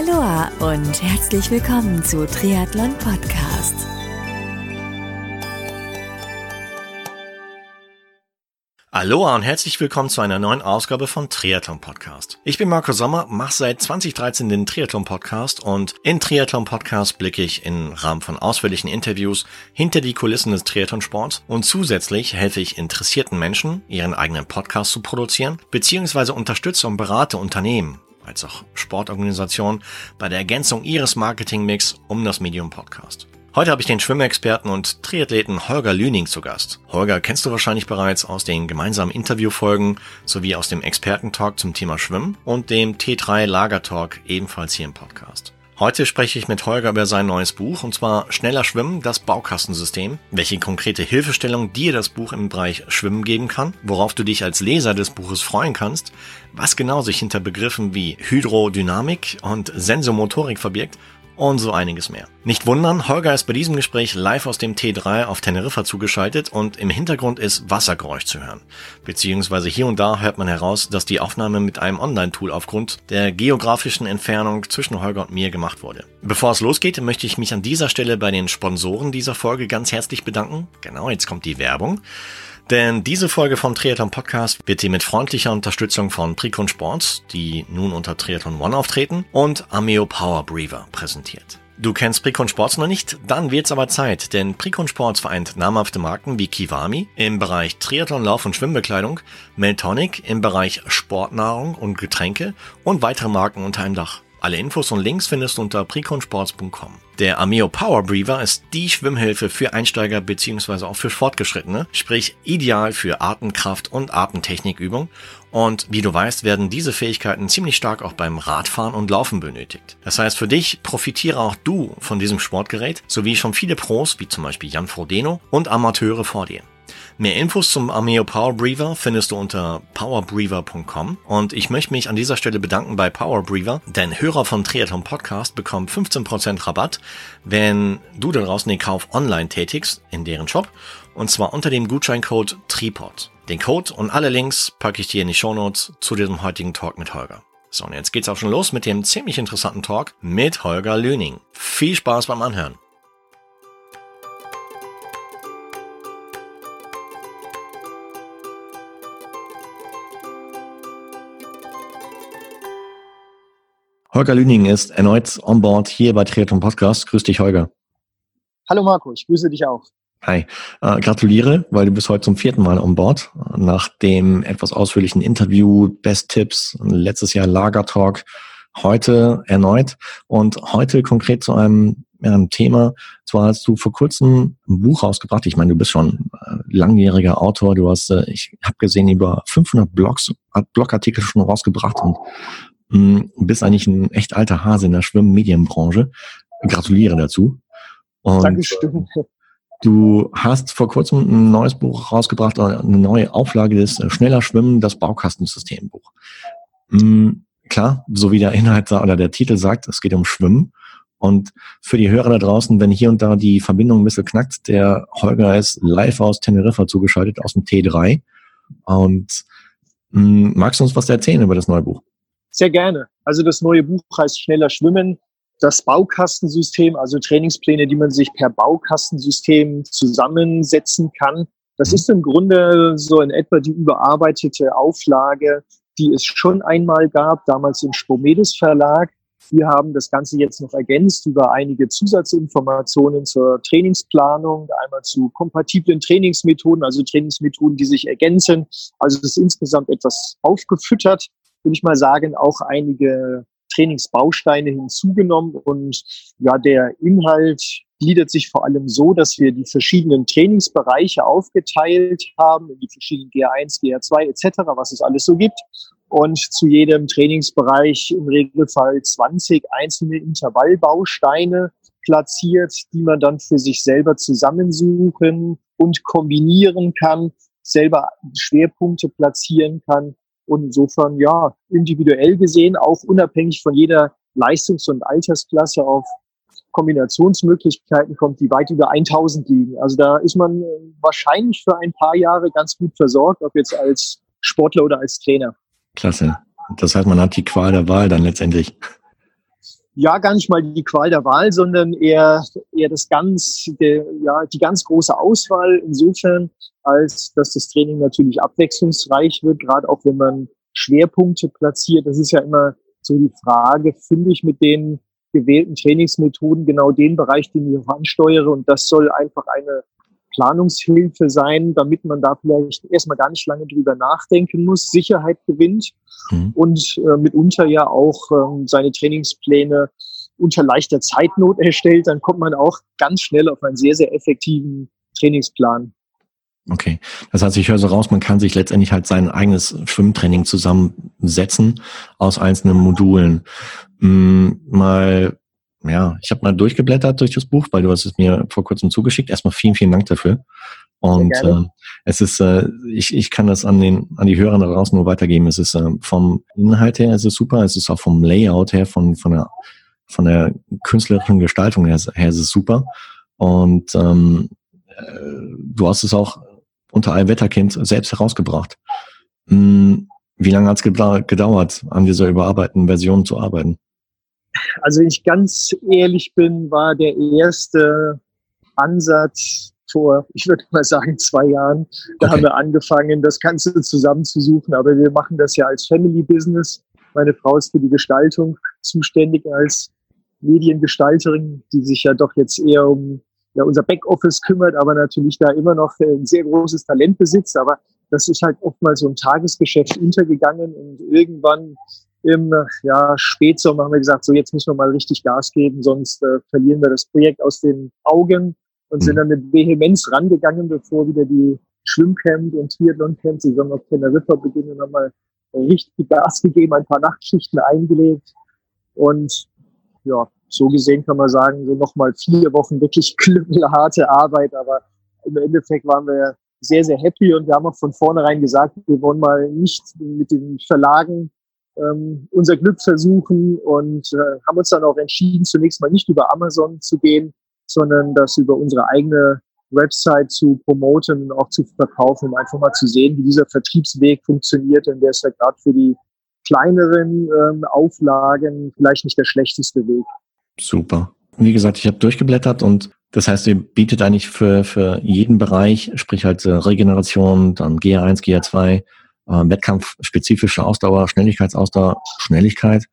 Aloha und herzlich willkommen zu Triathlon Podcast. Aloha und herzlich willkommen zu einer neuen Ausgabe von Triathlon Podcast. Ich bin Marco Sommer, mache seit 2013 den Triathlon Podcast und in Triathlon Podcast blicke ich im Rahmen von ausführlichen Interviews hinter die Kulissen des Triathlon-Sports und zusätzlich helfe ich interessierten Menschen, ihren eigenen Podcast zu produzieren, beziehungsweise unterstütze und berate Unternehmen als auch Sportorganisationen bei der Ergänzung ihres Marketingmix um das Medium Podcast. Heute habe ich den Schwimmexperten und Triathleten Holger Lüning zu Gast. Holger kennst du wahrscheinlich bereits aus den gemeinsamen Interviewfolgen sowie aus dem Expertentalk zum Thema Schwimmen und dem T3 Lagertalk ebenfalls hier im Podcast. Heute spreche ich mit Holger über sein neues Buch und zwar Schneller Schwimmen, das Baukastensystem, welche konkrete Hilfestellung dir das Buch im Bereich Schwimmen geben kann, worauf du dich als Leser des Buches freuen kannst, was genau sich hinter Begriffen wie Hydrodynamik und Sensomotorik verbirgt und so einiges mehr. Nicht wundern, Holger ist bei diesem Gespräch live aus dem T3 auf Teneriffa zugeschaltet und im Hintergrund ist Wassergeräusch zu hören. Beziehungsweise hier und da hört man heraus, dass die Aufnahme mit einem Online-Tool aufgrund der geografischen Entfernung zwischen Holger und mir gemacht wurde. Bevor es losgeht, möchte ich mich an dieser Stelle bei den Sponsoren dieser Folge ganz herzlich bedanken. Genau, jetzt kommt die Werbung. Denn diese Folge vom Triathlon Podcast wird dir mit freundlicher Unterstützung von Precon Sports, die nun unter Triathlon One auftreten, und Ameo Power Breather präsentiert. Du kennst Precon Sports noch nicht? Dann wird's aber Zeit, denn Precon Sports vereint namhafte Marken wie Kiwami im Bereich Triathlon, Lauf- und Schwimmbekleidung, Meltonic im Bereich Sportnahrung und Getränke und weitere Marken unter einem Dach. Alle Infos und Links findest du unter preconsports.com. Der Ameo Power Breather ist die Schwimmhilfe für Einsteiger bzw. auch für Fortgeschrittene, sprich ideal für Atemkraft und Atemtechnikübung. Und wie du weißt, werden diese Fähigkeiten ziemlich stark auch beim Radfahren und Laufen benötigt. Das heißt, für dich profitiere auch du von diesem Sportgerät, sowie schon viele Pros, wie zum Beispiel Jan Frodeno und Amateure vor dir. Mehr Infos zum Ameo Power Breather findest du unter powerbreather.com und ich möchte mich an dieser Stelle bedanken bei Power Breather, denn Hörer von Triathlon Podcast bekommen 15% Rabatt, wenn du da draußen den Kauf online tätigst in deren Shop und zwar unter dem Gutscheincode TRIPOD. Den Code und alle Links packe ich dir in die Shownotes zu diesem heutigen Talk mit Holger. So, und jetzt geht's auch schon los mit dem ziemlich interessanten Talk mit Holger Löning. Viel Spaß beim Anhören. Holger Lüning ist erneut on board hier bei Triathlon Podcast. Grüß dich, Holger. Hallo Marco, ich grüße dich auch. Hi, äh, gratuliere, weil du bist heute zum vierten Mal on board. Nach dem etwas ausführlichen Interview, Best Tipps, letztes Jahr Lagertalk, heute erneut und heute konkret zu einem, einem Thema. Zwar hast du vor kurzem ein Buch rausgebracht. Ich meine, du bist schon äh, langjähriger Autor. Du hast, äh, ich habe gesehen, über 500 Blogs, Blogartikel schon rausgebracht und hm, bist eigentlich ein echt alter Hase in der Schwimmmedienbranche. Gratuliere dazu. Und Dankeschön. Du hast vor kurzem ein neues Buch rausgebracht, eine neue Auflage des äh, Schneller Schwimmen, das Baukastensystembuch. Hm, klar, so wie der Inhalt oder der Titel sagt, es geht um Schwimmen. Und für die Hörer da draußen, wenn hier und da die Verbindung ein bisschen knackt, der Holger ist live aus Teneriffa zugeschaltet, aus dem T3. Und mh, hm, magst du uns was erzählen über das neue Buch? Sehr gerne. Also das neue Buch heißt Schneller Schwimmen. Das Baukastensystem, also Trainingspläne, die man sich per Baukastensystem zusammensetzen kann. Das ist im Grunde so in etwa die überarbeitete Auflage, die es schon einmal gab, damals im Spomedes Verlag. Wir haben das Ganze jetzt noch ergänzt über einige Zusatzinformationen zur Trainingsplanung, einmal zu kompatiblen Trainingsmethoden, also Trainingsmethoden, die sich ergänzen. Also es ist insgesamt etwas aufgefüttert würde ich mal sagen, auch einige Trainingsbausteine hinzugenommen und ja, der Inhalt gliedert sich vor allem so, dass wir die verschiedenen Trainingsbereiche aufgeteilt haben, in die verschiedenen GR1, GR2 etc., was es alles so gibt. Und zu jedem Trainingsbereich im Regelfall 20 einzelne Intervallbausteine platziert, die man dann für sich selber zusammensuchen und kombinieren kann, selber Schwerpunkte platzieren kann und insofern, ja, individuell gesehen, auch unabhängig von jeder Leistungs- und Altersklasse auf Kombinationsmöglichkeiten kommt, die weit über 1000 liegen. Also da ist man wahrscheinlich für ein paar Jahre ganz gut versorgt, ob jetzt als Sportler oder als Trainer. Klasse. Das heißt, man hat die Qual der Wahl dann letztendlich. Ja gar nicht mal die Qual der Wahl, sondern eher, eher das ganz, der, ja, die ganz große Auswahl insofern, als dass das Training natürlich abwechslungsreich wird, gerade auch wenn man Schwerpunkte platziert. Das ist ja immer so die Frage, finde ich mit den gewählten Trainingsmethoden genau den Bereich, den ich auch ansteuere und das soll einfach eine Planungshilfe sein, damit man da vielleicht erstmal gar nicht lange drüber nachdenken muss, Sicherheit gewinnt mhm. und äh, mitunter ja auch ähm, seine Trainingspläne unter leichter Zeitnot erstellt, dann kommt man auch ganz schnell auf einen sehr, sehr effektiven Trainingsplan. Okay, das heißt, ich höre so raus, man kann sich letztendlich halt sein eigenes Schwimmtraining zusammensetzen aus einzelnen Modulen. Hm, mal ja, ich habe mal durchgeblättert durch das Buch, weil du hast es mir vor kurzem zugeschickt. Erstmal vielen, vielen Dank dafür. Und äh, es ist, äh, ich, ich kann das an den an die Hörer da draußen nur weitergeben. Es ist äh, vom Inhalt her, es ist super. Es ist auch vom Layout her, von von der von der künstlerischen Gestaltung her, her ist es super. Und ähm, äh, du hast es auch unter Allwetterkind selbst herausgebracht. Hm, wie lange hat es gedauert, an dieser überarbeiteten Version zu arbeiten? Also wenn ich ganz ehrlich bin, war der erste Ansatz vor, ich würde mal sagen, zwei Jahren. Da okay. haben wir angefangen, das Ganze zusammenzusuchen. Aber wir machen das ja als Family Business. Meine Frau ist für die Gestaltung zuständig als Mediengestalterin, die sich ja doch jetzt eher um ja, unser Backoffice kümmert, aber natürlich da immer noch ein sehr großes Talent besitzt. Aber das ist halt oftmals so ein Tagesgeschäft untergegangen und irgendwann im ja, Spätsommer haben wir gesagt, so jetzt müssen wir mal richtig Gas geben, sonst äh, verlieren wir das Projekt aus den Augen und sind mhm. dann mit Vehemenz rangegangen, bevor wieder die Schwimmcamp und Triathlon-Camp-Saison auf Teneriffa beginnen und haben mal richtig Gas gegeben, ein paar Nachtschichten eingelegt und ja, so gesehen kann man sagen, so nochmal vier Wochen wirklich knüppelharte Arbeit, aber im Endeffekt waren wir sehr, sehr happy und wir haben auch von vornherein gesagt, wir wollen mal nicht mit den Verlagen ähm, unser Glück versuchen und äh, haben uns dann auch entschieden, zunächst mal nicht über Amazon zu gehen, sondern das über unsere eigene Website zu promoten und auch zu verkaufen, um einfach mal zu sehen, wie dieser Vertriebsweg funktioniert. Und der ist ja gerade für die kleineren ähm, Auflagen vielleicht nicht der schlechteste Weg. Super. Wie gesagt, ich habe durchgeblättert und das heißt, ihr bietet eigentlich für, für jeden Bereich, sprich halt äh, Regeneration, dann GA1, GA2, äh, wettkampfspezifische Ausdauer, Schnelligkeitsausdauer, Schnelligkeit,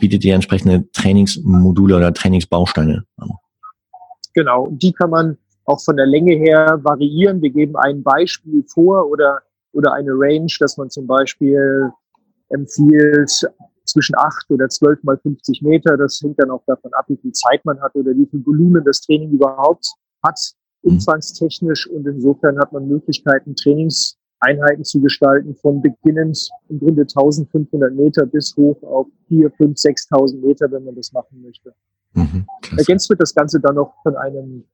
bietet ihr entsprechende Trainingsmodule oder Trainingsbausteine an. Genau, die kann man auch von der Länge her variieren. Wir geben ein Beispiel vor oder, oder eine Range, dass man zum Beispiel empfiehlt zwischen acht oder zwölf mal 50 Meter. Das hängt dann auch davon ab, wie viel Zeit man hat oder wie viel Volumen das Training überhaupt hat, mhm. umfangstechnisch. Und insofern hat man Möglichkeiten, Trainings Einheiten zu gestalten, von beginnend im Grunde 1500 Meter bis hoch auf 4, 5, 6000 Meter, wenn man das machen möchte. Mhm, Ergänzt wird das Ganze dann noch von einem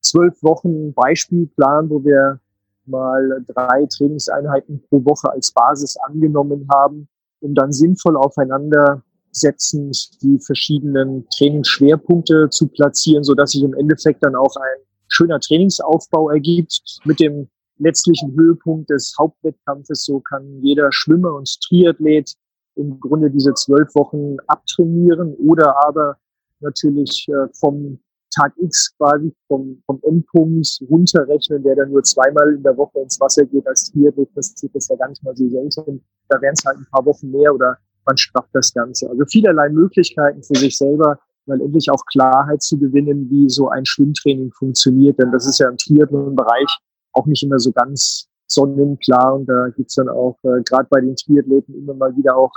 zwölf Wochen Beispielplan, wo wir mal drei Trainingseinheiten pro Woche als Basis angenommen haben, um dann sinnvoll aufeinander setzend die verschiedenen Trainingsschwerpunkte zu platzieren, so dass sich im Endeffekt dann auch ein schöner Trainingsaufbau ergibt mit dem letztlichen Höhepunkt des Hauptwettkampfes. So kann jeder Schwimmer und Triathlet im Grunde diese zwölf Wochen abtrainieren oder aber natürlich äh, vom Tag X quasi vom, vom Endpunkt runterrechnen, der dann nur zweimal in der Woche ins Wasser geht als Triathlet, das ist ja gar nicht mal so selten. Da wären es halt ein paar Wochen mehr oder man strafft das Ganze. Also vielerlei Möglichkeiten für sich selber, mal endlich auch Klarheit zu gewinnen, wie so ein Schwimmtraining funktioniert. Denn das ist ja im Triathlon-Bereich auch nicht immer so ganz sonnenklar. Und da gibt's dann auch äh, gerade bei den Triathleten immer mal wieder auch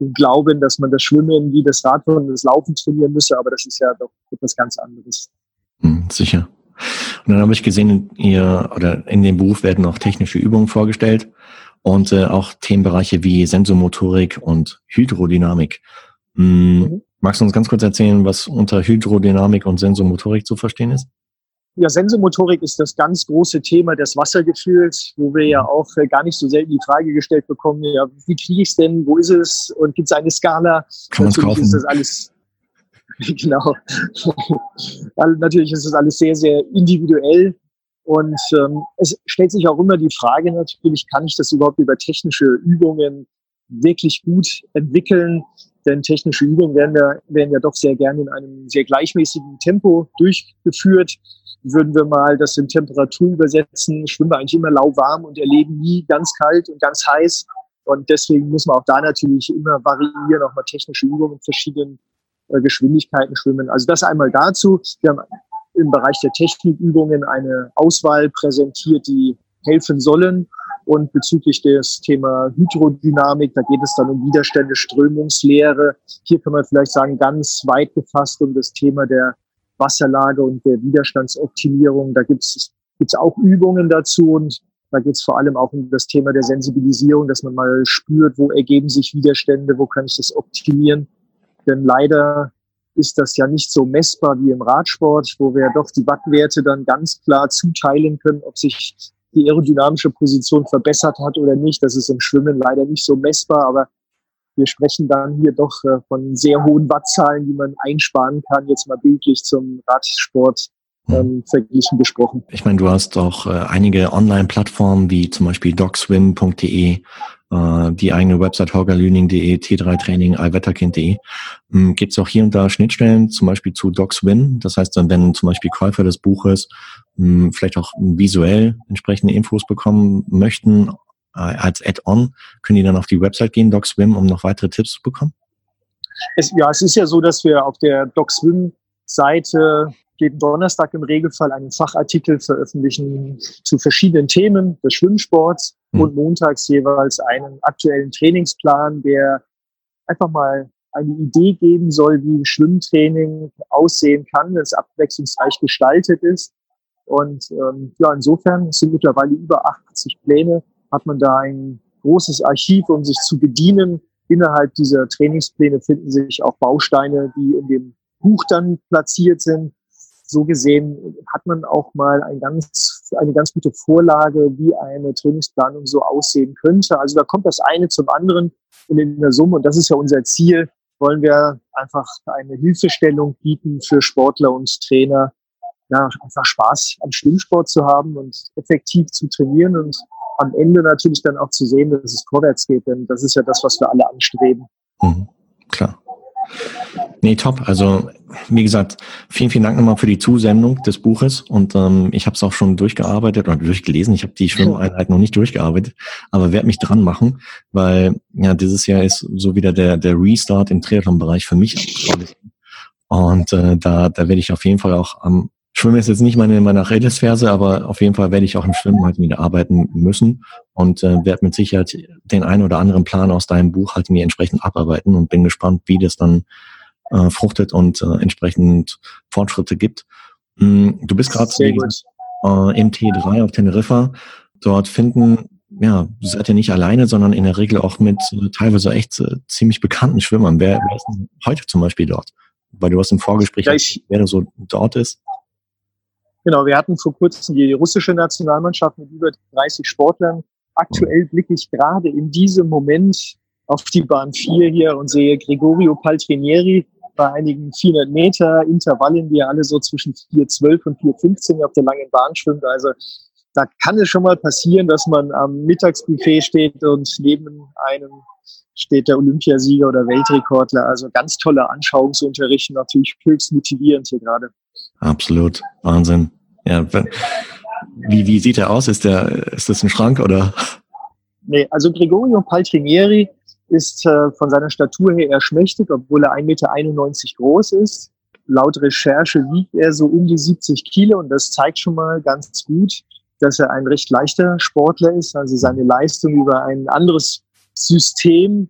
den Glauben, dass man das Schwimmen wie das Radfahren und das Laufen trainieren müsse, aber das ist ja doch etwas ganz anderes. Hm, sicher. Und dann habe ich gesehen, ihr oder in dem Buch werden auch technische Übungen vorgestellt und äh, auch Themenbereiche wie Sensomotorik und Hydrodynamik. Hm, mhm. Magst du uns ganz kurz erzählen, was unter Hydrodynamik und Sensomotorik zu verstehen ist? Ja, Sensomotorik ist das ganz große Thema des Wassergefühls, wo wir ja auch äh, gar nicht so selten die Frage gestellt bekommen, ja, wie kriege ich es denn, wo ist es und gibt es eine Skala? Kann man kaufen? ist das alles, genau. natürlich ist das alles sehr, sehr individuell und ähm, es stellt sich auch immer die Frage natürlich, kann ich das überhaupt über technische Übungen wirklich gut entwickeln? Denn technische Übungen werden ja, werden ja doch sehr gerne in einem sehr gleichmäßigen Tempo durchgeführt. Würden wir mal das in Temperatur übersetzen, schwimmen wir eigentlich immer lauwarm und erleben nie ganz kalt und ganz heiß. Und deswegen muss man auch da natürlich immer variieren, auch mal technische Übungen in verschiedenen äh, Geschwindigkeiten schwimmen. Also das einmal dazu. Wir haben im Bereich der Technikübungen eine Auswahl präsentiert, die helfen sollen. Und bezüglich des Thema Hydrodynamik, da geht es dann um Widerstände, Strömungslehre. Hier kann man vielleicht sagen, ganz weit gefasst um das Thema der Wasserlage und der Widerstandsoptimierung. Da gibt es auch Übungen dazu und da geht es vor allem auch um das Thema der Sensibilisierung, dass man mal spürt, wo ergeben sich Widerstände, wo kann ich das optimieren. Denn leider ist das ja nicht so messbar wie im Radsport, wo wir doch die Wattwerte dann ganz klar zuteilen können, ob sich die aerodynamische Position verbessert hat oder nicht. Das ist im Schwimmen leider nicht so messbar, aber wir sprechen dann hier doch äh, von sehr hohen Wattzahlen, die man einsparen kann, jetzt mal bildlich zum Radsport ähm, verglichen gesprochen. Ich meine, du hast auch äh, einige Online-Plattformen wie zum Beispiel docswim.de, äh, die eigene Website holgerlüning.de, T3training, allwetterkind.de. Ähm, Gibt es auch hier und da Schnittstellen, zum Beispiel zu DocsWin? Das heißt, dann, wenn zum Beispiel Käufer des Buches ähm, vielleicht auch visuell entsprechende Infos bekommen möchten, äh, als Add-on, können die dann auf die Website gehen, DocSwim, um noch weitere Tipps zu bekommen? Es, ja, es ist ja so, dass wir auf der DocSwim-Seite jeden Donnerstag im Regelfall einen Fachartikel veröffentlichen zu verschiedenen Themen des Schwimmsports mhm. und montags jeweils einen aktuellen Trainingsplan, der einfach mal eine Idee geben soll, wie Schwimmtraining aussehen kann, wenn es abwechslungsreich gestaltet ist. Und ähm, ja, insofern sind mittlerweile über 80 Pläne, hat man da ein großes Archiv, um sich zu bedienen. Innerhalb dieser Trainingspläne finden sich auch Bausteine, die in dem Buch dann platziert sind so gesehen hat man auch mal ein ganz, eine ganz gute Vorlage, wie eine Trainingsplanung so aussehen könnte. Also da kommt das eine zum anderen und in der Summe, und das ist ja unser Ziel, wollen wir einfach eine Hilfestellung bieten für Sportler und Trainer, ja, einfach Spaß am Schwimmsport zu haben und effektiv zu trainieren und am Ende natürlich dann auch zu sehen, dass es vorwärts geht, denn das ist ja das, was wir alle anstreben. Mhm, klar. Nee, top. Also wie gesagt, vielen, vielen Dank nochmal für die Zusendung des Buches. Und ähm, ich habe es auch schon durchgearbeitet oder durchgelesen. Ich habe die Schwimmeinheit noch nicht durchgearbeitet, aber werde mich dran machen, weil ja dieses Jahr ist so wieder der der Restart im Triathlon-Bereich für mich. Und äh, da da werde ich auf jeden Fall auch am Schwimmen ist jetzt nicht meine, meine Achillesferse, aber auf jeden Fall werde ich auch im Schwimmen halt wieder arbeiten müssen und äh, werde mit Sicherheit den einen oder anderen Plan aus deinem Buch halt mir entsprechend abarbeiten und bin gespannt, wie das dann äh, fruchtet und äh, entsprechend Fortschritte gibt. Mm, du bist gerade äh, im T3 auf Teneriffa. Dort finden, ja, seid ihr nicht alleine, sondern in der Regel auch mit äh, teilweise echt äh, ziemlich bekannten Schwimmern. Wer, wer ist denn heute zum Beispiel dort? Weil du hast im Vorgespräch, ja, ich, wer so dort ist. Genau, wir hatten vor kurzem die russische Nationalmannschaft mit über 30 Sportlern. Aktuell blicke ich gerade in diesem Moment auf die Bahn 4 hier und sehe Gregorio Paltrinieri bei einigen 400 Meter Intervallen, die alle so zwischen 4,12 und 4,15 auf der langen Bahn schwimmt. Also da kann es schon mal passieren, dass man am Mittagsbuffet steht und neben einem steht der Olympiasieger oder Weltrekordler. Also ganz toller Anschauungsunterricht, natürlich höchst motivierend hier gerade. Absolut. Wahnsinn. Ja, wie, wie sieht er aus? Ist der, ist das ein Schrank oder? Nee, also Gregorio Paltrinieri ist äh, von seiner Statur her eher schmächtig, obwohl er 1,91 Meter groß ist. Laut Recherche wiegt er so um die 70 Kilo und das zeigt schon mal ganz gut, dass er ein recht leichter Sportler ist, also seine Leistung über ein anderes System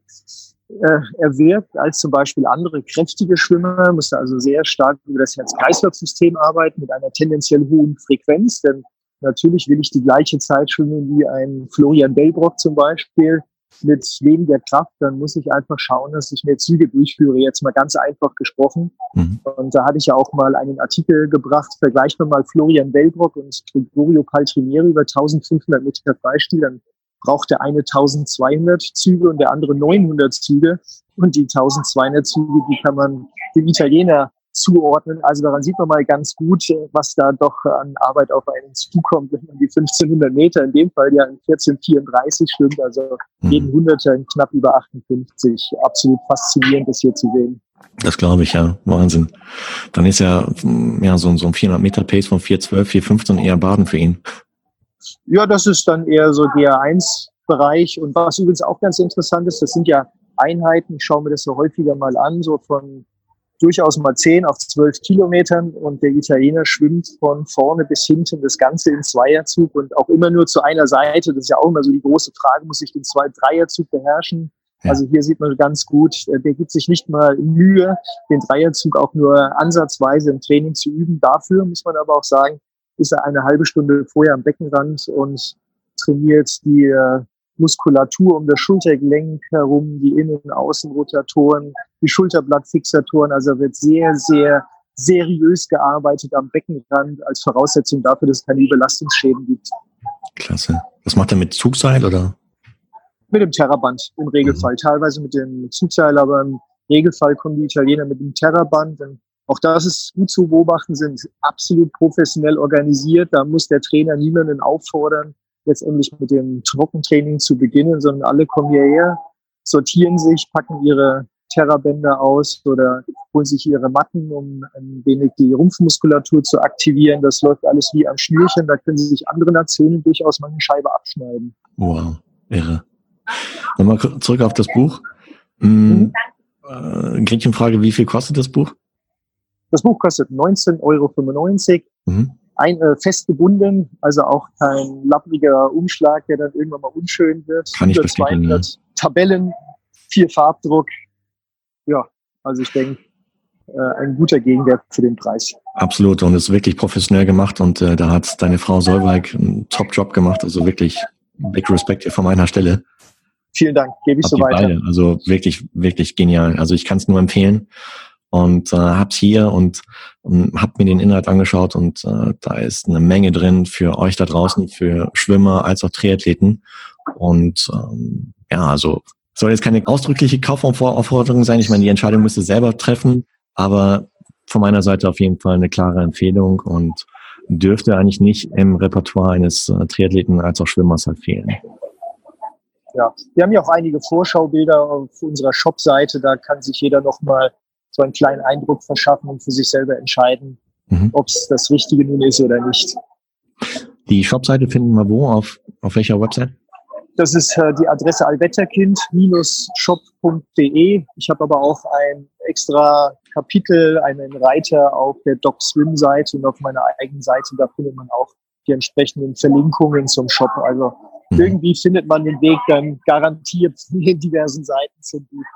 äh, erwirkt als zum Beispiel andere kräftige Schwimmer, musste also sehr stark über das Herz-Kreislauf-System arbeiten mit einer tendenziell hohen Frequenz, denn natürlich will ich die gleiche Zeit schwimmen wie ein Florian Bellbrock zum Beispiel mit weniger Kraft, dann muss ich einfach schauen, dass ich mehr Züge durchführe, jetzt mal ganz einfach gesprochen. Mhm. Und da hatte ich ja auch mal einen Artikel gebracht, vergleichen wir mal Florian Bellbrock und Gregorio Paltrinieri über 1500 Meter Freistil, dann braucht der eine 1200 Züge und der andere 900 Züge. Und die 1200 Züge, die kann man dem Italiener zuordnen. Also daran sieht man mal ganz gut, was da doch an Arbeit auf einen zukommt, wenn man die 1500 Meter in dem Fall ja in 1434 schwimmt, also mhm. jeden Hunderter in knapp über 58. Absolut faszinierend, das hier zu sehen. Das glaube ich, ja. Wahnsinn. Dann ist ja, ja so, so ein 400 Meter Pace von 412, 415 eher Baden für ihn. Ja, das ist dann eher so GR1-Bereich. Und was übrigens auch ganz interessant ist, das sind ja Einheiten, ich schaue mir das so häufiger mal an, so von durchaus mal 10 auf 12 Kilometern und der Italiener schwimmt von vorne bis hinten das Ganze in Zweierzug und auch immer nur zu einer Seite. Das ist ja auch immer so die große Frage, muss ich den Zwei Dreierzug beherrschen? Ja. Also hier sieht man ganz gut, äh, der gibt sich nicht mal Mühe, den Dreierzug auch nur ansatzweise im Training zu üben. Dafür muss man aber auch sagen, ist er eine halbe Stunde vorher am Beckenrand und trainiert die äh, Muskulatur um das Schultergelenk herum, die Innen- und Außenrotatoren, die Schulterblattfixatoren. Also wird sehr, sehr seriös gearbeitet am Beckenrand als Voraussetzung dafür, dass es keine Überlastungsschäden gibt. Klasse. Was macht er mit Zugseil oder? Mit dem Terraband im Regelfall. Mhm. Teilweise mit dem Zugseil, aber im Regelfall kommen die Italiener mit dem Terraband. Denn auch das ist gut zu beobachten, sind absolut professionell organisiert. Da muss der Trainer niemanden auffordern, letztendlich mit dem Trockentraining zu beginnen, sondern alle kommen hierher, sortieren sich, packen ihre Terrabänder aus oder holen sich ihre Matten, um ein wenig die Rumpfmuskulatur zu aktivieren. Das läuft alles wie am Schnürchen. Da können sich andere Nationen durchaus mal eine Scheibe abschneiden. Wow, irre. Nochmal zurück auf das Buch. Hm, mhm. Äh, Gretchenfrage, wie viel kostet das Buch? Das Buch kostet 19,95 Euro. Mhm ein, äh, fest gebunden, also auch kein lappriger Umschlag, der dann irgendwann mal unschön wird. Kann ich bestätigen, 200 ja. Tabellen, viel Farbdruck. Ja, also ich denke, äh, ein guter Gegenwert für den Preis. Absolut und ist wirklich professionell gemacht und äh, da hat deine Frau Solveig einen Top-Job gemacht, also wirklich big Respect hier von meiner Stelle. Vielen Dank, gebe ich Habt so weiter. Beide. Also wirklich, wirklich genial. Also ich kann es nur empfehlen und äh, hab's hier und, und hab mir den Inhalt angeschaut und äh, da ist eine Menge drin für euch da draußen, für Schwimmer als auch Triathleten und ähm, ja, also soll jetzt keine ausdrückliche Kaufaufforderung sein. Ich meine, die Entscheidung müsst ihr selber treffen, aber von meiner Seite auf jeden Fall eine klare Empfehlung und dürfte eigentlich nicht im Repertoire eines äh, Triathleten als auch Schwimmers halt fehlen. Ja, wir haben ja auch einige Vorschaubilder auf unserer Shop-Seite. Da kann sich jeder nochmal so einen kleinen Eindruck verschaffen und für sich selber entscheiden, mhm. ob es das Richtige nun ist oder nicht. Die Shopseite finden wir wo? Auf, auf welcher Website? Das ist äh, die Adresse allwetterkind-shop.de. Ich habe aber auch ein extra Kapitel, einen Reiter auf der DocSwim-Seite und auf meiner eigenen Seite. Da findet man auch die entsprechenden Verlinkungen zum Shop. Also mhm. irgendwie findet man den Weg dann garantiert in diversen Seiten zum Buch.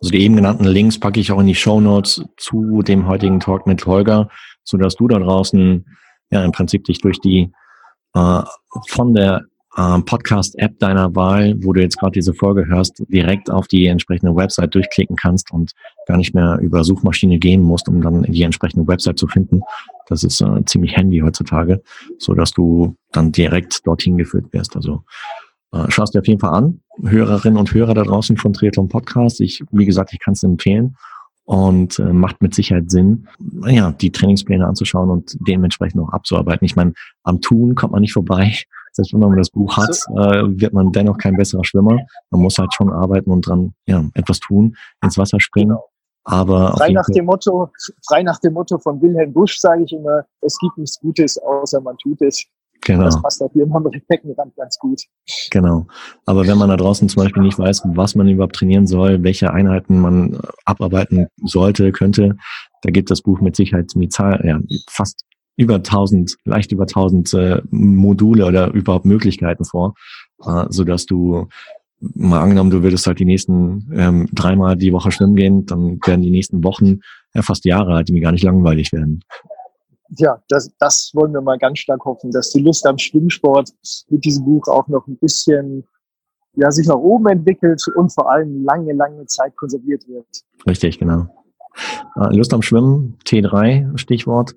Also die eben genannten Links packe ich auch in die Show Notes zu dem heutigen Talk mit Holger, so dass du da draußen ja im Prinzip dich durch die äh, von der äh, Podcast-App deiner Wahl, wo du jetzt gerade diese Folge hörst, direkt auf die entsprechende Website durchklicken kannst und gar nicht mehr über Suchmaschine gehen musst, um dann die entsprechende Website zu finden. Das ist äh, ziemlich handy heutzutage, so dass du dann direkt dorthin geführt wirst. Also äh, schaust dir auf jeden Fall an. Hörerinnen und Hörer da draußen von Triathlon Podcast. Ich, wie gesagt, ich kann es empfehlen und äh, macht mit Sicherheit Sinn, ja, die Trainingspläne anzuschauen und dementsprechend auch abzuarbeiten. Ich meine, am Tun kommt man nicht vorbei. Selbst wenn man das Buch hat, äh, wird man dennoch kein besserer Schwimmer. Man muss halt schon arbeiten und dran ja, etwas tun, ins Wasser springen. Genau. Aber frei nach dem Motto, frei nach dem Motto von Wilhelm Busch sage ich immer, es gibt nichts Gutes, außer man tut es. Genau. Das passt auch hier im Beckenrand ganz gut. Genau. Aber wenn man da draußen zum Beispiel nicht weiß, was man überhaupt trainieren soll, welche Einheiten man abarbeiten sollte, könnte, da gibt das Buch mit Sicherheit mit Zahl, ja, fast über 1000, leicht über 1000 äh, Module oder überhaupt Möglichkeiten vor, äh, so dass du mal angenommen, du würdest halt die nächsten ähm, dreimal die Woche schwimmen gehen, dann werden die nächsten Wochen ja fast Jahre halt, die mir gar nicht langweilig werden ja, das, das wollen wir mal ganz stark hoffen, dass die Lust am Schwimmsport mit diesem Buch auch noch ein bisschen ja, sich nach oben entwickelt und vor allem lange, lange Zeit konserviert wird. Richtig, genau. Äh, Lust am Schwimmen, T3, Stichwort.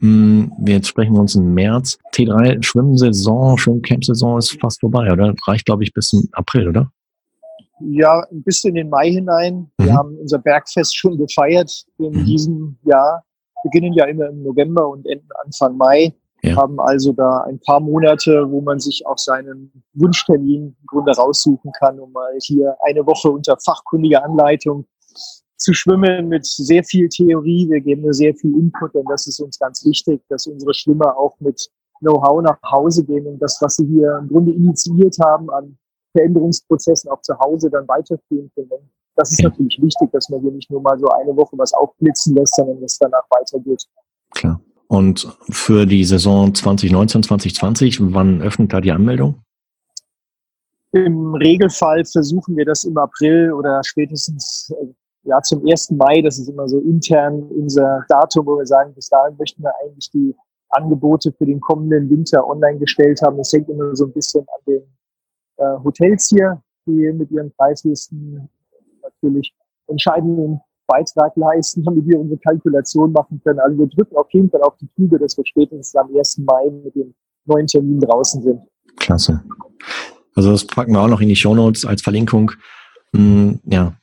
Hm, jetzt sprechen wir uns im März. T3 Schwimmsaison, Schwimmcamp-Saison ist fast vorbei, oder? Reicht, glaube ich, bis zum April, oder? Ja, ein bisschen in den Mai hinein. Wir mhm. haben unser Bergfest schon gefeiert in mhm. diesem Jahr beginnen ja immer im November und enden Anfang Mai. Ja. Haben also da ein paar Monate, wo man sich auch seinen Wunschtermin im Grunde raussuchen kann, um mal hier eine Woche unter fachkundiger Anleitung zu schwimmen mit sehr viel Theorie. Wir geben nur sehr viel Input, denn das ist uns ganz wichtig, dass unsere Schwimmer auch mit Know-how nach Hause gehen und das, was sie hier im Grunde initiiert haben an Veränderungsprozessen auch zu Hause dann weiterführen können. Das ist natürlich wichtig, dass man hier nicht nur mal so eine Woche was aufblitzen lässt, sondern es danach weitergeht. Klar. Und für die Saison 2019, 2020, wann öffnet da die Anmeldung? Im Regelfall versuchen wir das im April oder spätestens äh, ja, zum 1. Mai. Das ist immer so intern unser Datum, wo wir sagen, bis dahin möchten wir eigentlich die Angebote für den kommenden Winter online gestellt haben. Das hängt immer so ein bisschen an den äh, Hotels hier, die mit ihren Preislisten natürlich entscheidenden Beitrag leisten, damit wir unsere Kalkulation machen können. Also wir drücken auf jeden Fall auf die Tübe, dass wir spätestens am 1. Mai mit dem neuen Termin draußen sind. Klasse. Also das packen wir auch noch in die Show Notes als Verlinkung. Hm, ja,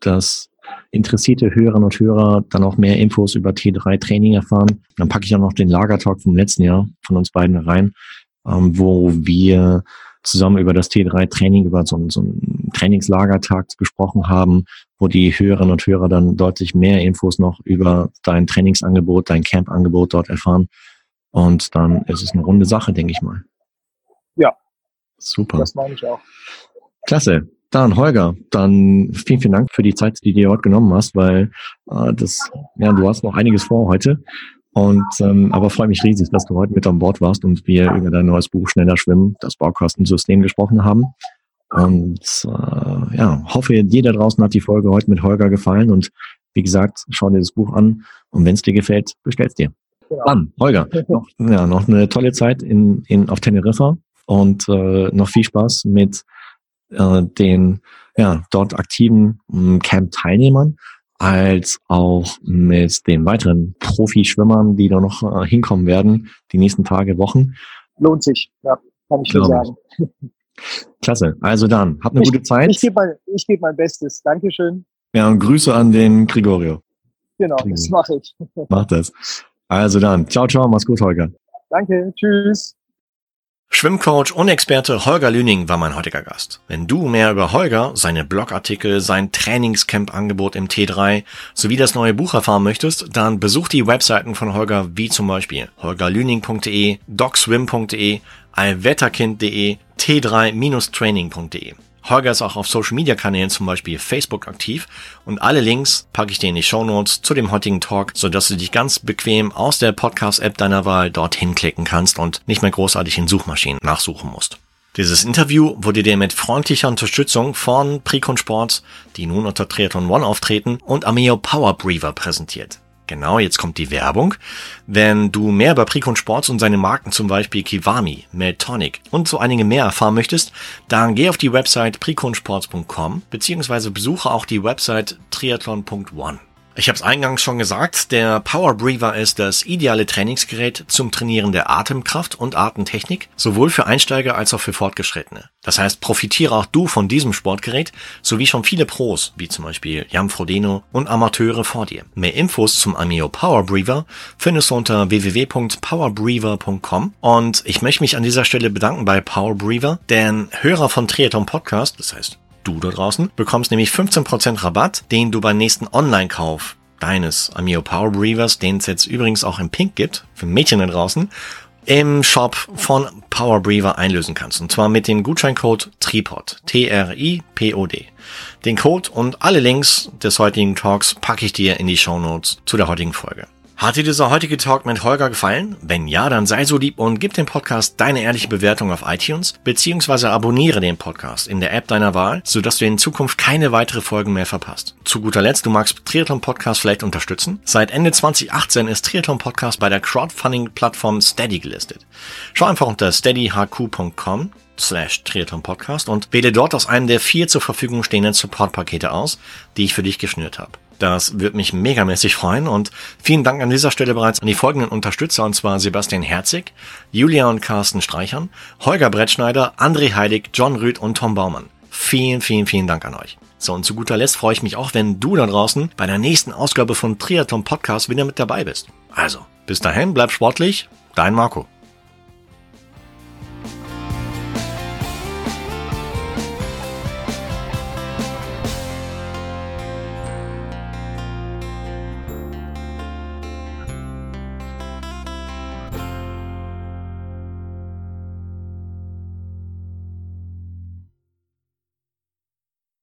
dass interessierte Hörerinnen und Hörer dann auch mehr Infos über T3 Training erfahren. Dann packe ich auch noch den Lagertalk vom letzten Jahr von uns beiden rein, ähm, wo wir zusammen über das T3-Training, über so, so einen Trainingslagertag gesprochen haben, wo die Hörerinnen und Hörer dann deutlich mehr Infos noch über dein Trainingsangebot, dein Campangebot dort erfahren. Und dann ist es eine runde Sache, denke ich mal. Ja. Super. Das meine ich auch. Klasse. Dann Holger, dann vielen, vielen Dank für die Zeit, die du dir heute genommen hast, weil äh, das, ja, du hast noch einiges vor heute. Und ähm, aber freue mich riesig, dass du heute mit an Bord warst und wir über dein neues Buch Schneller Schwimmen, das Baukastensystem gesprochen haben. Und äh, ja, hoffe, dir da draußen hat die Folge heute mit Holger gefallen. Und wie gesagt, schau dir das Buch an und wenn es dir gefällt, bestell's dir. Genau. Dann, Holger, noch, ja, noch eine tolle Zeit in, in, auf Teneriffa und äh, noch viel Spaß mit äh, den ja, dort aktiven hm, Camp-Teilnehmern als auch mit den weiteren Profi-Schwimmern, die da noch äh, hinkommen werden, die nächsten Tage, Wochen. Lohnt sich, ja, kann ich nur sagen. Klasse. Also dann, habt eine ich, gute Zeit. Ich gebe mein, ich geb mein Bestes. Dankeschön. Ja, und Grüße an den Gregorio. Genau, das mache ich. Mach das. Also dann, ciao, ciao, mach's gut, Holger. Danke, tschüss. Schwimmcoach und Experte Holger Lüning war mein heutiger Gast. Wenn du mehr über Holger, seine Blogartikel, sein Trainingscamp-Angebot im T3 sowie das neue Buch erfahren möchtest, dann besuch die Webseiten von Holger wie zum Beispiel holgerlüning.de, docswim.de, allwetterkind.de, t3-training.de. Holger ist auch auf Social Media Kanälen, zum Beispiel Facebook aktiv und alle Links packe ich dir in die Show Notes zu dem heutigen Talk, sodass du dich ganz bequem aus der Podcast-App deiner Wahl dorthin klicken kannst und nicht mehr großartig in Suchmaschinen nachsuchen musst. Dieses Interview wurde dir mit freundlicher Unterstützung von Precon Sports, die nun unter Triathlon One auftreten, und Ameo Power Breather präsentiert. Genau, jetzt kommt die Werbung. Wenn du mehr über Precon Sports und seine Marken, zum Beispiel Kiwami, Meltonic und so einige mehr erfahren möchtest, dann geh auf die Website preconsports.com beziehungsweise besuche auch die Website triathlon.one. Ich habe es eingangs schon gesagt, der Power Breather ist das ideale Trainingsgerät zum Trainieren der Atemkraft und Atemtechnik, sowohl für Einsteiger als auch für Fortgeschrittene. Das heißt, profitiere auch du von diesem Sportgerät, sowie schon viele Pros, wie zum Beispiel Jan Frodeno und Amateure vor dir. Mehr Infos zum Amio Power Breather findest du unter www.powerbreather.com und ich möchte mich an dieser Stelle bedanken bei Power Breather, denn Hörer von Triathlon Podcast, das heißt du da draußen, bekommst nämlich 15% Rabatt, den du beim nächsten Online-Kauf deines Amio Power Breathers, den es jetzt übrigens auch in Pink gibt, für Mädchen da draußen, im Shop von Power Breather einlösen kannst. Und zwar mit dem Gutscheincode TRIPOD. T-R-I-P-O-D. Den Code und alle Links des heutigen Talks packe ich dir in die Show Notes zu der heutigen Folge. Hat dir dieser heutige Talk mit Holger gefallen? Wenn ja, dann sei so lieb und gib dem Podcast deine ehrliche Bewertung auf iTunes, beziehungsweise abonniere den Podcast in der App deiner Wahl, sodass du in Zukunft keine weitere Folgen mehr verpasst. Zu guter Letzt, du magst Triathlon Podcast vielleicht unterstützen? Seit Ende 2018 ist Triathlon Podcast bei der Crowdfunding-Plattform Steady gelistet. Schau einfach unter steadyhq.com slash Triathlon Podcast und wähle dort aus einem der vier zur Verfügung stehenden Supportpakete aus, die ich für dich geschnürt habe. Das wird mich megamäßig freuen und vielen Dank an dieser Stelle bereits an die folgenden Unterstützer und zwar Sebastian Herzig, Julia und Carsten Streichern, Holger Brettschneider, André Heilig, John Rüth und Tom Baumann. Vielen, vielen, vielen Dank an euch. So, und zu guter Letzt freue ich mich auch, wenn du da draußen bei der nächsten Ausgabe von Triathlon Podcast wieder mit dabei bist. Also, bis dahin, bleib sportlich, dein Marco.